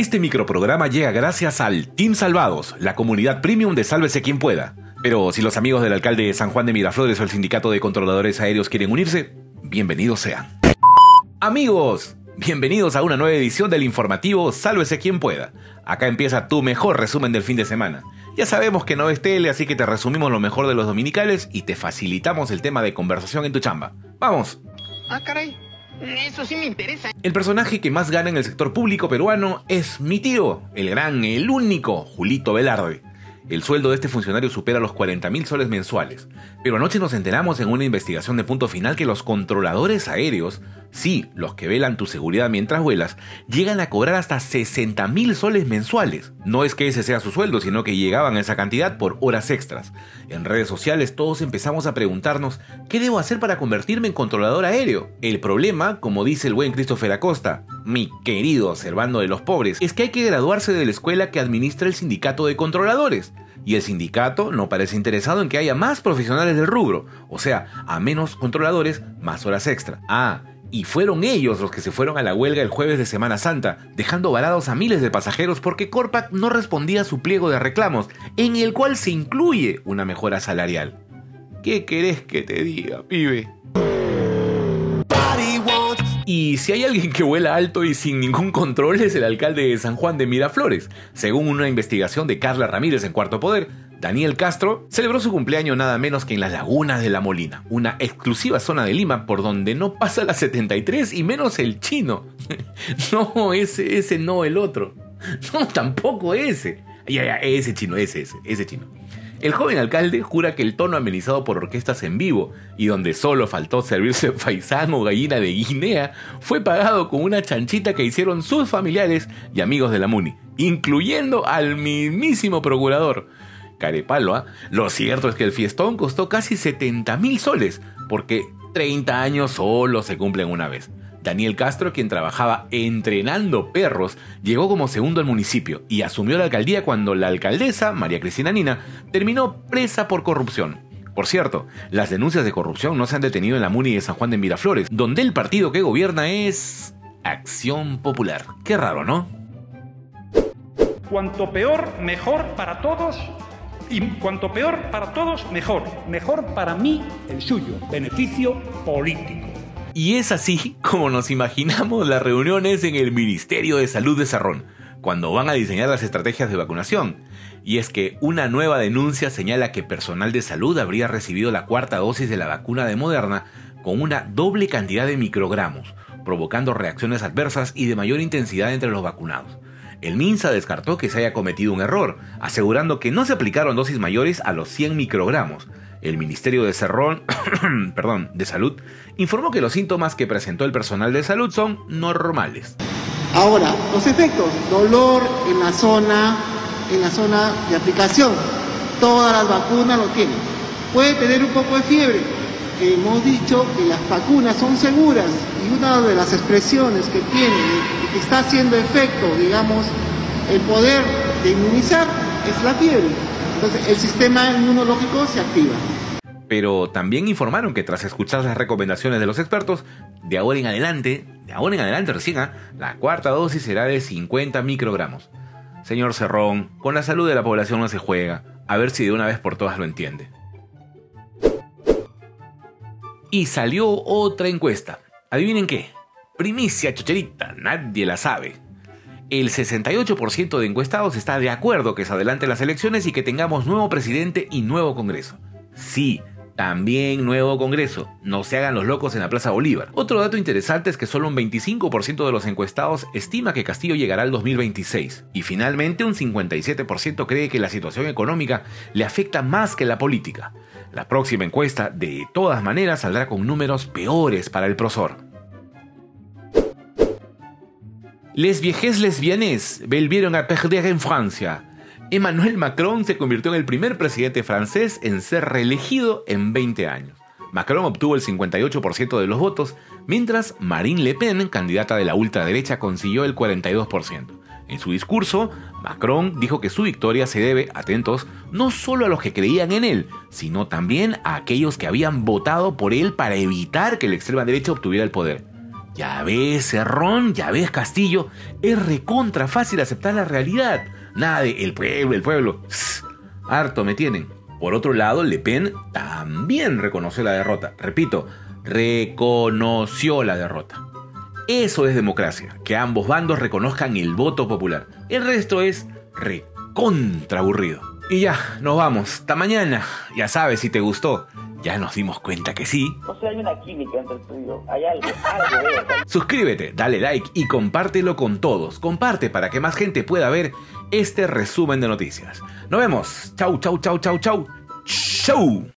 Este microprograma llega gracias al Team Salvados, la comunidad premium de Sálvese quien pueda. Pero si los amigos del alcalde de San Juan de Miraflores o el sindicato de controladores aéreos quieren unirse, bienvenidos sean. Amigos, bienvenidos a una nueva edición del informativo Sálvese quien pueda. Acá empieza tu mejor resumen del fin de semana. Ya sabemos que no es tele, así que te resumimos lo mejor de los dominicales y te facilitamos el tema de conversación en tu chamba. ¡Vamos! Ah, caray. Eso sí me interesa. El personaje que más gana en el sector público peruano es mi tío, el gran, el único, Julito Velarde. El sueldo de este funcionario supera los 40 mil soles mensuales. Pero anoche nos enteramos en una investigación de punto final que los controladores aéreos, sí, los que velan tu seguridad mientras vuelas, llegan a cobrar hasta 60 mil soles mensuales. No es que ese sea su sueldo, sino que llegaban a esa cantidad por horas extras. En redes sociales todos empezamos a preguntarnos, ¿qué debo hacer para convertirme en controlador aéreo? El problema, como dice el buen Christopher Acosta, mi querido Servando de los Pobres, es que hay que graduarse de la escuela que administra el sindicato de controladores y el sindicato no parece interesado en que haya más profesionales del rubro, o sea, a menos controladores, más horas extra. Ah, y fueron ellos los que se fueron a la huelga el jueves de Semana Santa, dejando varados a miles de pasajeros porque Corpac no respondía a su pliego de reclamos, en el cual se incluye una mejora salarial. ¿Qué querés que te diga, pibe? Y si hay alguien que vuela alto y sin ningún control es el alcalde de San Juan de Miraflores. Según una investigación de Carla Ramírez en Cuarto Poder, Daniel Castro celebró su cumpleaños nada menos que en las Lagunas de la Molina, una exclusiva zona de Lima por donde no pasa la 73 y menos el chino. no, ese, ese no, el otro. No, tampoco ese. Ya, ya, ese chino, ese, ese, ese chino. El joven alcalde jura que el tono amenizado por orquestas en vivo y donde solo faltó servirse faisán o gallina de Guinea fue pagado con una chanchita que hicieron sus familiares y amigos de la MUNI, incluyendo al mismísimo procurador. Carepalo, ¿ah? Lo cierto es que el fiestón costó casi 70 mil soles, porque 30 años solo se cumplen una vez. Daniel Castro, quien trabajaba entrenando perros, llegó como segundo al municipio y asumió la alcaldía cuando la alcaldesa, María Cristina Nina, terminó presa por corrupción. Por cierto, las denuncias de corrupción no se han detenido en la MUNI de San Juan de Miraflores, donde el partido que gobierna es Acción Popular. Qué raro, ¿no? Cuanto peor, mejor para todos. Y cuanto peor para todos, mejor. Mejor para mí, el suyo. Beneficio político. Y es así como nos imaginamos las reuniones en el Ministerio de Salud de Sarrón, cuando van a diseñar las estrategias de vacunación. Y es que una nueva denuncia señala que personal de salud habría recibido la cuarta dosis de la vacuna de Moderna con una doble cantidad de microgramos, provocando reacciones adversas y de mayor intensidad entre los vacunados. El MINSA descartó que se haya cometido un error, asegurando que no se aplicaron dosis mayores a los 100 microgramos, el Ministerio de Cerrón, perdón, de Salud informó que los síntomas que presentó el personal de salud son normales. Ahora, los efectos, dolor en la zona, en la zona de aplicación. Todas las vacunas lo tienen. Puede tener un poco de fiebre. Hemos dicho que las vacunas son seguras y una de las expresiones que tiene que está haciendo efecto, digamos, el poder de inmunizar es la fiebre. Entonces el sistema inmunológico se activa. Pero también informaron que tras escuchar las recomendaciones de los expertos, de ahora en adelante, de ahora en adelante recién, ¿ah? la cuarta dosis será de 50 microgramos. Señor Cerrón, con la salud de la población no se juega, a ver si de una vez por todas lo entiende. Y salió otra encuesta. ¿Adivinen qué? Primicia chocherita, nadie la sabe el 68% de encuestados está de acuerdo que se adelante las elecciones y que tengamos nuevo presidente y nuevo Congreso. Sí, también nuevo Congreso. No se hagan los locos en la Plaza Bolívar. Otro dato interesante es que solo un 25% de los encuestados estima que Castillo llegará al 2026. Y finalmente un 57% cree que la situación económica le afecta más que la política. La próxima encuesta, de todas maneras, saldrá con números peores para el prosor. Les viejes lesbianes volvieron a perder en Francia. Emmanuel Macron se convirtió en el primer presidente francés en ser reelegido en 20 años. Macron obtuvo el 58% de los votos, mientras Marine Le Pen, candidata de la ultraderecha, consiguió el 42%. En su discurso, Macron dijo que su victoria se debe, atentos, no solo a los que creían en él, sino también a aquellos que habían votado por él para evitar que la extrema derecha obtuviera el poder. Ya ves, Cerrón, ya ves, Castillo, es recontra fácil aceptar la realidad. Nada de el pueblo, el pueblo. harto me tienen. Por otro lado, Le Pen también reconoció la derrota. Repito, reconoció la derrota. Eso es democracia, que ambos bandos reconozcan el voto popular. El resto es recontra aburrido. Y ya, nos vamos. Hasta mañana. Ya sabes si te gustó. Ya nos dimos cuenta que sí. O sea, hay una química entre tú Hay algo, algo. Suscríbete, dale like y compártelo con todos. Comparte para que más gente pueda ver este resumen de noticias. Nos vemos. Chau, chau, chau, chau, chau. Chau.